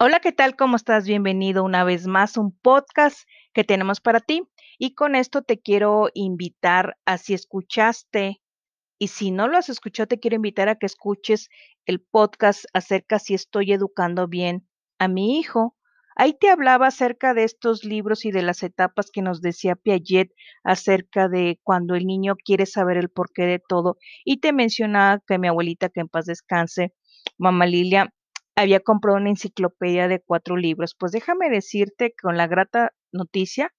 Hola, ¿qué tal? ¿Cómo estás? Bienvenido una vez más a un podcast que tenemos para ti. Y con esto te quiero invitar a si escuchaste y si no lo has escuchado, te quiero invitar a que escuches el podcast acerca si estoy educando bien a mi hijo. Ahí te hablaba acerca de estos libros y de las etapas que nos decía Piaget acerca de cuando el niño quiere saber el porqué de todo. Y te mencionaba que mi abuelita, que en paz descanse, mamá Lilia, había comprado una enciclopedia de cuatro libros. Pues déjame decirte con la grata noticia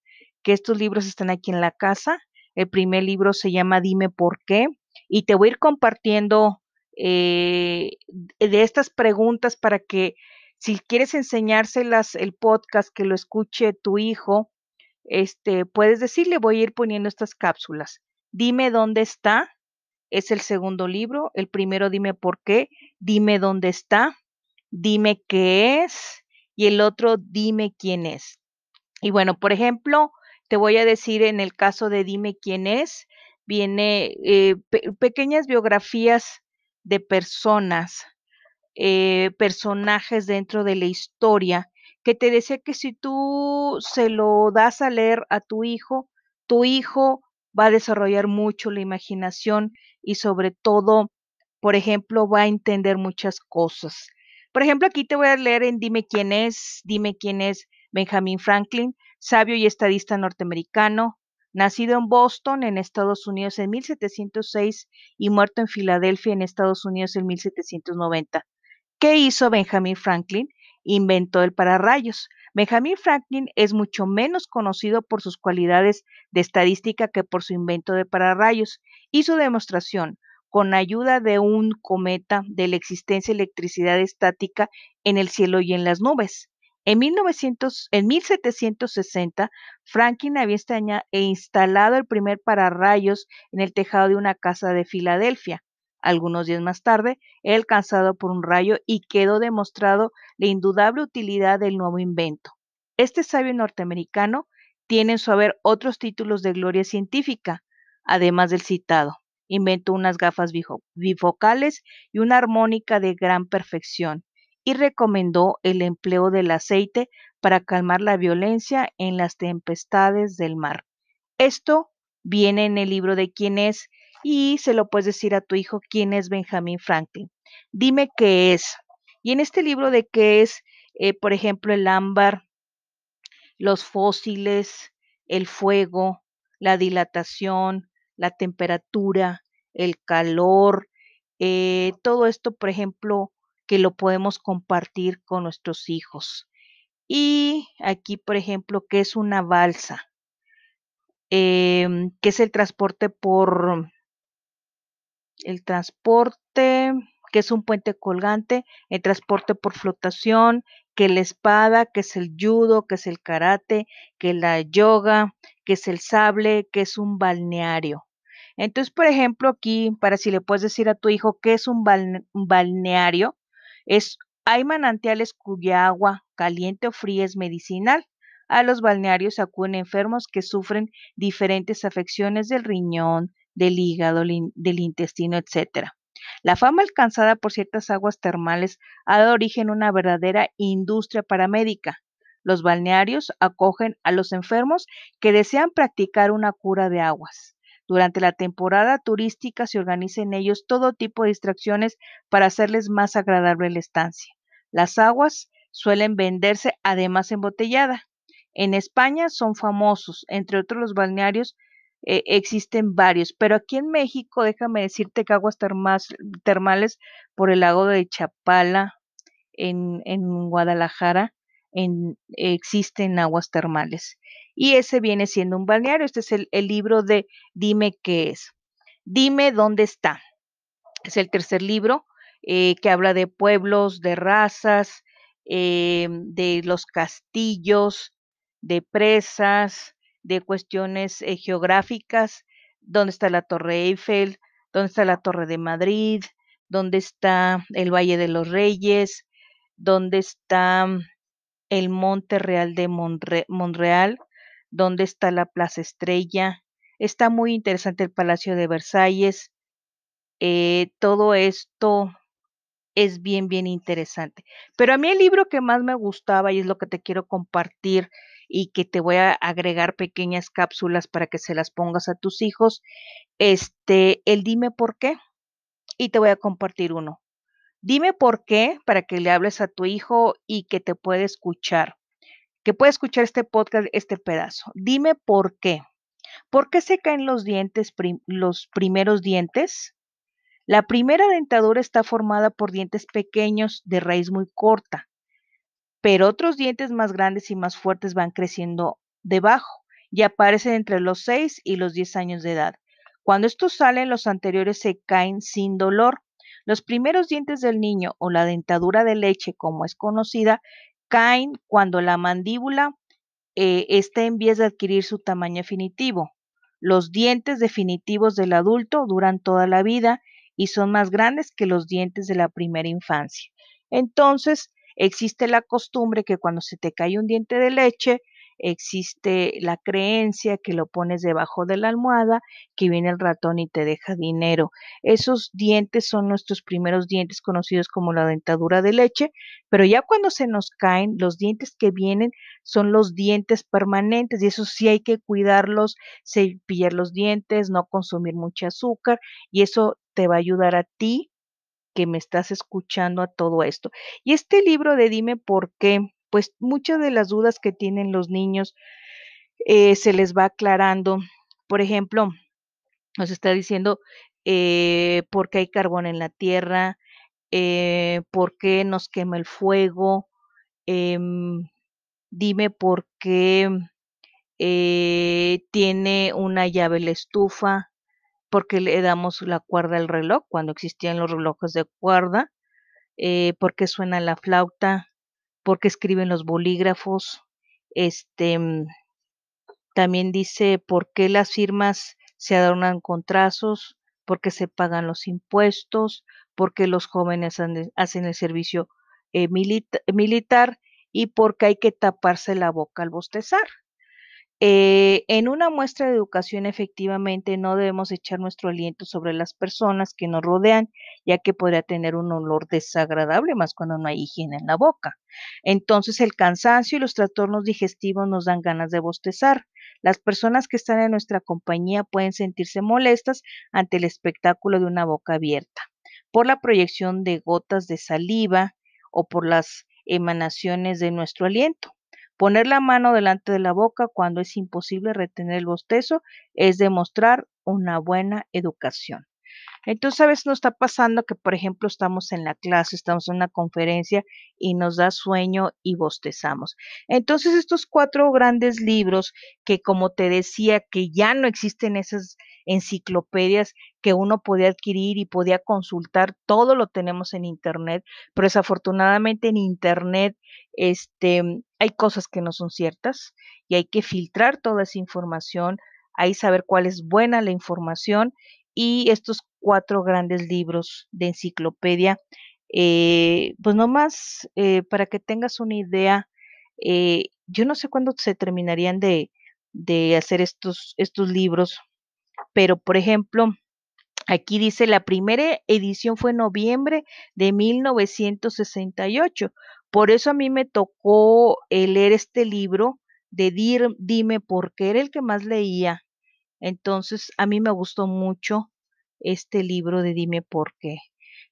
que estos libros están aquí en la casa. El primer libro se llama Dime por qué y te voy a ir compartiendo eh, de estas preguntas para que si quieres enseñárselas el podcast, que lo escuche tu hijo, este, puedes decirle, voy a ir poniendo estas cápsulas. Dime dónde está, es el segundo libro. El primero, dime por qué, dime dónde está, dime qué es, y el otro, dime quién es. Y bueno, por ejemplo, te voy a decir en el caso de dime quién es, viene eh, pe pequeñas biografías de personas, eh, personajes dentro de la historia, que te decía que si tú se lo das a leer a tu hijo, tu hijo va a desarrollar mucho la imaginación y sobre todo, por ejemplo, va a entender muchas cosas. Por ejemplo, aquí te voy a leer en Dime quién es, dime quién es Benjamin Franklin, sabio y estadista norteamericano, nacido en Boston, en Estados Unidos, en 1706 y muerto en Filadelfia, en Estados Unidos, en 1790. ¿Qué hizo Benjamin Franklin? Inventó el pararrayos. Benjamin Franklin es mucho menos conocido por sus cualidades de estadística que por su invento de pararrayos y su demostración, con ayuda de un cometa, de la existencia de electricidad estática en el cielo y en las nubes. En, 1900, en 1760, Franklin había instalado el primer pararrayos en el tejado de una casa de Filadelfia. Algunos días más tarde, era alcanzado por un rayo y quedó demostrado la indudable utilidad del nuevo invento. Este sabio norteamericano tiene en su haber otros títulos de gloria científica, además del citado. Inventó unas gafas bifocales y una armónica de gran perfección y recomendó el empleo del aceite para calmar la violencia en las tempestades del mar. Esto viene en el libro de quién es y se lo puedes decir a tu hijo quién es Benjamin Franklin. Dime qué es. Y en este libro de qué es, eh, por ejemplo, el ámbar, los fósiles, el fuego, la dilatación, la temperatura, el calor, eh, todo esto, por ejemplo, que lo podemos compartir con nuestros hijos. Y aquí, por ejemplo, ¿qué es una balsa? Eh, ¿Qué es el transporte por el transporte, que es un puente colgante, el transporte por flotación, que la espada, que es el judo, que es el karate, que la yoga, que es el sable, que es un balneario. Entonces, por ejemplo, aquí, para si le puedes decir a tu hijo qué es un, un balneario, es hay manantiales cuya agua, caliente o fría, es medicinal. A los balnearios acuden enfermos que sufren diferentes afecciones del riñón, del hígado, del intestino, etc. La fama alcanzada por ciertas aguas termales ha dado origen a una verdadera industria paramédica. Los balnearios acogen a los enfermos que desean practicar una cura de aguas. Durante la temporada turística se organiza en ellos todo tipo de distracciones para hacerles más agradable la estancia. Las aguas suelen venderse además embotellada. En España son famosos, entre otros los balnearios eh, existen varios, pero aquí en México, déjame decirte que aguas termales por el lago de Chapala, en, en Guadalajara, en, existen aguas termales. Y ese viene siendo un balneario. Este es el, el libro de Dime qué es. Dime dónde está. Es el tercer libro eh, que habla de pueblos, de razas, eh, de los castillos, de presas, de cuestiones eh, geográficas, dónde está la Torre Eiffel, dónde está la Torre de Madrid, dónde está el Valle de los Reyes, dónde está el Monte Real de Monre Monreal, dónde está la Plaza Estrella. Está muy interesante el Palacio de Versalles. Eh, todo esto es bien, bien interesante. Pero a mí el libro que más me gustaba y es lo que te quiero compartir y que te voy a agregar pequeñas cápsulas para que se las pongas a tus hijos, este, el dime por qué. Y te voy a compartir uno. Dime por qué para que le hables a tu hijo y que te pueda escuchar, que pueda escuchar este podcast, este pedazo. Dime por qué. ¿Por qué se caen los dientes, los primeros dientes? La primera dentadura está formada por dientes pequeños de raíz muy corta, pero otros dientes más grandes y más fuertes van creciendo debajo y aparecen entre los 6 y los 10 años de edad. Cuando estos salen, los anteriores se caen sin dolor. Los primeros dientes del niño o la dentadura de leche, como es conocida, caen cuando la mandíbula eh, está en vías de adquirir su tamaño definitivo. Los dientes definitivos del adulto duran toda la vida y son más grandes que los dientes de la primera infancia. Entonces, existe la costumbre que cuando se te cae un diente de leche, existe la creencia que lo pones debajo de la almohada, que viene el ratón y te deja dinero. Esos dientes son nuestros primeros dientes conocidos como la dentadura de leche, pero ya cuando se nos caen, los dientes que vienen son los dientes permanentes y eso sí hay que cuidarlos, cepillar los dientes, no consumir mucho azúcar y eso te va a ayudar a ti que me estás escuchando a todo esto. Y este libro de Dime por qué, pues muchas de las dudas que tienen los niños eh, se les va aclarando. Por ejemplo, nos está diciendo eh, por qué hay carbón en la tierra, eh, por qué nos quema el fuego, em, dime por qué tiene una llave la estufa, porque le damos la cuerda al reloj cuando existían los relojes de cuerda, eh, porque suena la flauta, porque escriben los bolígrafos, este, mm, también dice por qué las firmas se adornan con trazos, por qué se pagan los impuestos, por qué los jóvenes hacen el servicio eh, militar y por qué hay que taparse la boca al bostezar. Eh, en una muestra de educación, efectivamente, no debemos echar nuestro aliento sobre las personas que nos rodean, ya que podría tener un olor desagradable, más cuando no hay higiene en la boca. Entonces, el cansancio y los trastornos digestivos nos dan ganas de bostezar. Las personas que están en nuestra compañía pueden sentirse molestas ante el espectáculo de una boca abierta, por la proyección de gotas de saliva o por las emanaciones de nuestro aliento. Poner la mano delante de la boca cuando es imposible retener el bostezo es demostrar una buena educación. Entonces, a veces nos está pasando que, por ejemplo, estamos en la clase, estamos en una conferencia y nos da sueño y bostezamos. Entonces, estos cuatro grandes libros que, como te decía, que ya no existen esas enciclopedias que uno podía adquirir y podía consultar, todo lo tenemos en Internet, pero desafortunadamente en Internet este, hay cosas que no son ciertas y hay que filtrar toda esa información, hay saber cuál es buena la información y estos cuatro grandes libros de enciclopedia, eh, pues nomás eh, para que tengas una idea, eh, yo no sé cuándo se terminarían de, de hacer estos, estos libros, pero por ejemplo, Aquí dice, la primera edición fue en noviembre de 1968. Por eso a mí me tocó leer este libro de Dime por qué era el que más leía. Entonces, a mí me gustó mucho este libro de Dime por qué.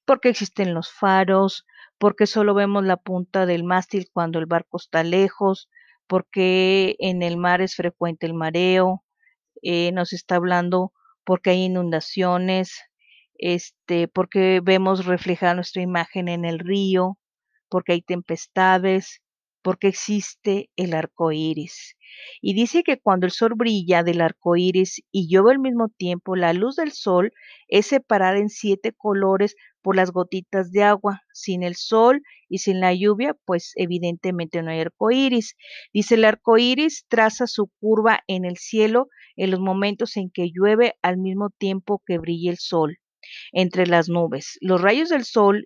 Porque existen los faros, porque solo vemos la punta del mástil cuando el barco está lejos, porque en el mar es frecuente el mareo, eh, nos está hablando porque hay inundaciones, este, porque vemos reflejada nuestra imagen en el río, porque hay tempestades, porque existe el arco iris. Y dice que cuando el sol brilla del arco iris y llueve al mismo tiempo, la luz del sol es separada en siete colores por las gotitas de agua. Sin el sol y sin la lluvia, pues evidentemente no hay arco iris. Dice el arco iris traza su curva en el cielo en los momentos en que llueve al mismo tiempo que brilla el sol entre las nubes. Los rayos del sol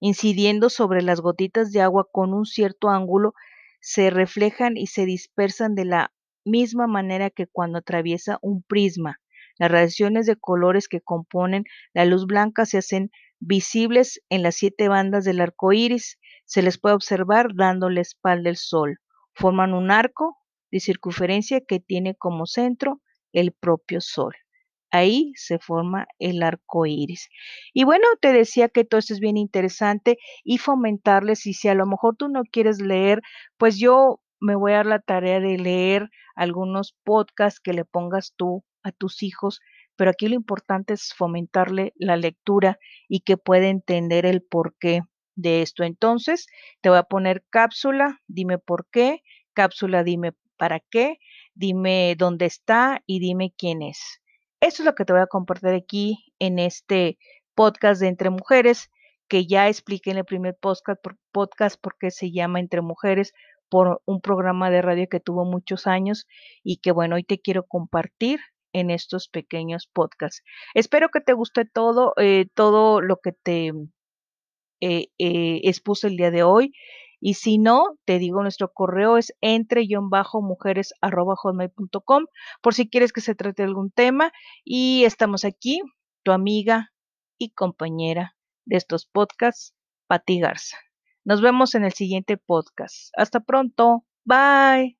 incidiendo sobre las gotitas de agua con un cierto ángulo se reflejan y se dispersan de la misma manera que cuando atraviesa un prisma. Las radiaciones de colores que componen la luz blanca se hacen visibles en las siete bandas del arco iris. Se les puede observar dando la espalda al sol. Forman un arco de circunferencia que tiene como centro el propio sol. Ahí se forma el arco iris. Y bueno, te decía que todo esto es bien interesante y fomentarles. Y si a lo mejor tú no quieres leer, pues yo me voy a dar la tarea de leer algunos podcasts que le pongas tú a tus hijos. Pero aquí lo importante es fomentarle la lectura y que pueda entender el porqué de esto. Entonces, te voy a poner cápsula, dime por qué, cápsula, dime para qué, dime dónde está y dime quién es. Eso es lo que te voy a compartir aquí en este podcast de Entre Mujeres, que ya expliqué en el primer podcast, podcast porque se llama Entre Mujeres, por un programa de radio que tuvo muchos años y que bueno, hoy te quiero compartir en estos pequeños podcasts. Espero que te guste todo, eh, todo lo que te eh, eh, expuse el día de hoy. Y si no, te digo, nuestro correo es entre-mujeres.com por si quieres que se trate algún tema. Y estamos aquí, tu amiga y compañera de estos podcasts, Pati Garza. Nos vemos en el siguiente podcast. Hasta pronto. Bye.